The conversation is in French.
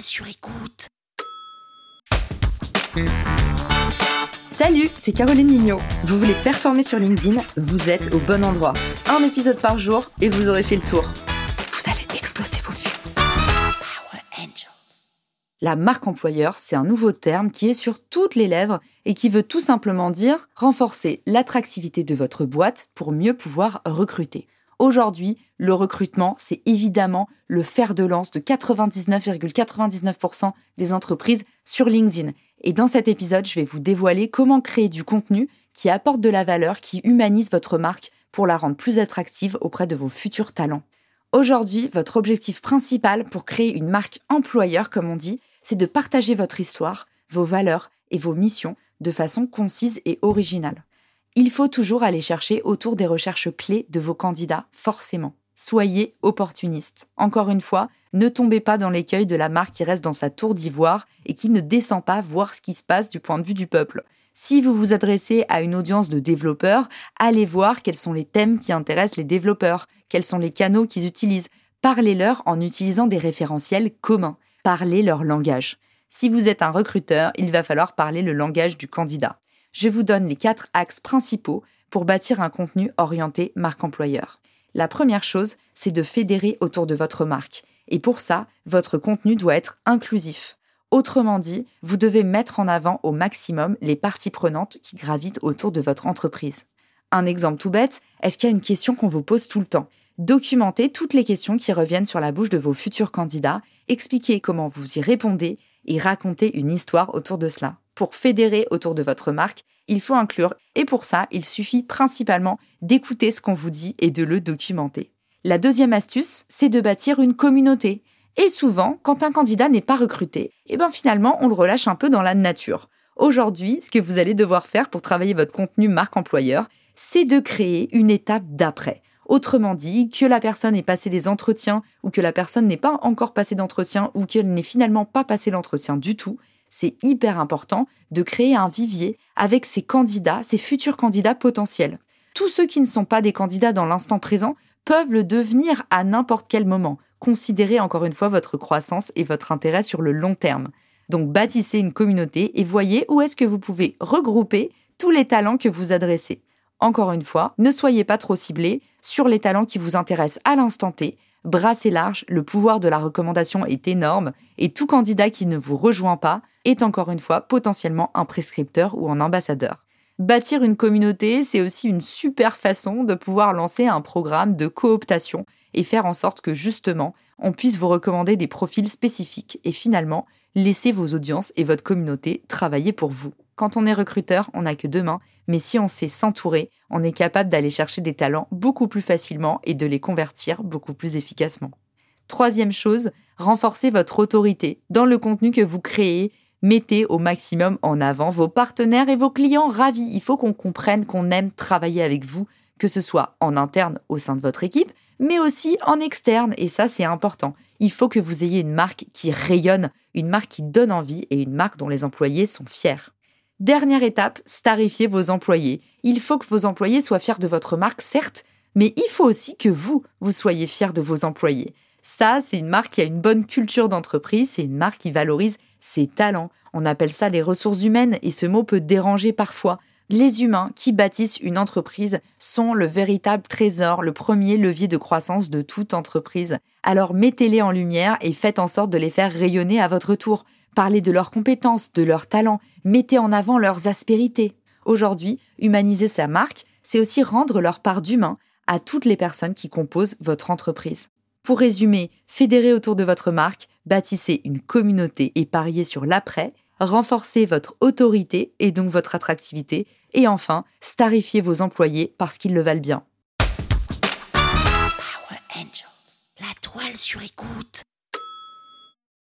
sur écoute. Salut, c'est Caroline Mignot. Vous voulez performer sur LinkedIn Vous êtes au bon endroit. Un épisode par jour et vous aurez fait le tour. Vous allez exploser vos vues. Power Angels. La marque employeur, c'est un nouveau terme qui est sur toutes les lèvres et qui veut tout simplement dire renforcer l'attractivité de votre boîte pour mieux pouvoir recruter. Aujourd'hui, le recrutement, c'est évidemment le fer de lance de 99,99% des entreprises sur LinkedIn. Et dans cet épisode, je vais vous dévoiler comment créer du contenu qui apporte de la valeur, qui humanise votre marque pour la rendre plus attractive auprès de vos futurs talents. Aujourd'hui, votre objectif principal pour créer une marque employeur, comme on dit, c'est de partager votre histoire, vos valeurs et vos missions de façon concise et originale il faut toujours aller chercher autour des recherches clés de vos candidats, forcément. Soyez opportuniste. Encore une fois, ne tombez pas dans l'écueil de la marque qui reste dans sa tour d'ivoire et qui ne descend pas voir ce qui se passe du point de vue du peuple. Si vous vous adressez à une audience de développeurs, allez voir quels sont les thèmes qui intéressent les développeurs, quels sont les canaux qu'ils utilisent. Parlez-leur en utilisant des référentiels communs. Parlez leur langage. Si vous êtes un recruteur, il va falloir parler le langage du candidat je vous donne les quatre axes principaux pour bâtir un contenu orienté marque employeur. La première chose, c'est de fédérer autour de votre marque. Et pour ça, votre contenu doit être inclusif. Autrement dit, vous devez mettre en avant au maximum les parties prenantes qui gravitent autour de votre entreprise. Un exemple tout bête, est-ce qu'il y a une question qu'on vous pose tout le temps? Documentez toutes les questions qui reviennent sur la bouche de vos futurs candidats, expliquez comment vous y répondez et racontez une histoire autour de cela pour fédérer autour de votre marque, il faut inclure, et pour ça, il suffit principalement d'écouter ce qu'on vous dit et de le documenter. La deuxième astuce, c'est de bâtir une communauté. Et souvent, quand un candidat n'est pas recruté, eh ben finalement, on le relâche un peu dans la nature. Aujourd'hui, ce que vous allez devoir faire pour travailler votre contenu marque employeur, c'est de créer une étape d'après. Autrement dit, que la personne ait passé des entretiens ou que la personne n'ait pas encore passé d'entretien ou qu'elle n'ait finalement pas passé l'entretien du tout, c'est hyper important de créer un vivier avec ces candidats, ces futurs candidats potentiels. Tous ceux qui ne sont pas des candidats dans l'instant présent peuvent le devenir à n'importe quel moment. Considérez encore une fois votre croissance et votre intérêt sur le long terme. Donc bâtissez une communauté et voyez où est-ce que vous pouvez regrouper tous les talents que vous adressez. Encore une fois, ne soyez pas trop ciblés sur les talents qui vous intéressent à l'instant T, brassez large, le pouvoir de la recommandation est énorme et tout candidat qui ne vous rejoint pas est encore une fois potentiellement un prescripteur ou un ambassadeur. Bâtir une communauté, c'est aussi une super façon de pouvoir lancer un programme de cooptation et faire en sorte que justement on puisse vous recommander des profils spécifiques et finalement laisser vos audiences et votre communauté travailler pour vous. Quand on est recruteur, on n'a que deux mains, mais si on sait s'entourer, on est capable d'aller chercher des talents beaucoup plus facilement et de les convertir beaucoup plus efficacement. Troisième chose, renforcez votre autorité dans le contenu que vous créez. Mettez au maximum en avant vos partenaires et vos clients ravis. Il faut qu'on comprenne qu'on aime travailler avec vous, que ce soit en interne au sein de votre équipe, mais aussi en externe. Et ça, c'est important. Il faut que vous ayez une marque qui rayonne, une marque qui donne envie et une marque dont les employés sont fiers. Dernière étape, starifier vos employés. Il faut que vos employés soient fiers de votre marque, certes, mais il faut aussi que vous, vous soyez fiers de vos employés. Ça, c'est une marque qui a une bonne culture d'entreprise, c'est une marque qui valorise ses talents. On appelle ça les ressources humaines et ce mot peut déranger parfois. Les humains qui bâtissent une entreprise sont le véritable trésor, le premier levier de croissance de toute entreprise. Alors mettez-les en lumière et faites en sorte de les faire rayonner à votre tour. Parlez de leurs compétences, de leurs talents, mettez en avant leurs aspérités. Aujourd'hui, humaniser sa marque, c'est aussi rendre leur part d'humain à toutes les personnes qui composent votre entreprise. Pour résumer, fédérez autour de votre marque, bâtissez une communauté et pariez sur l'après, renforcez votre autorité et donc votre attractivité, et enfin, starifiez vos employés parce qu'ils le valent bien. Power Angels. La toile sur écoute.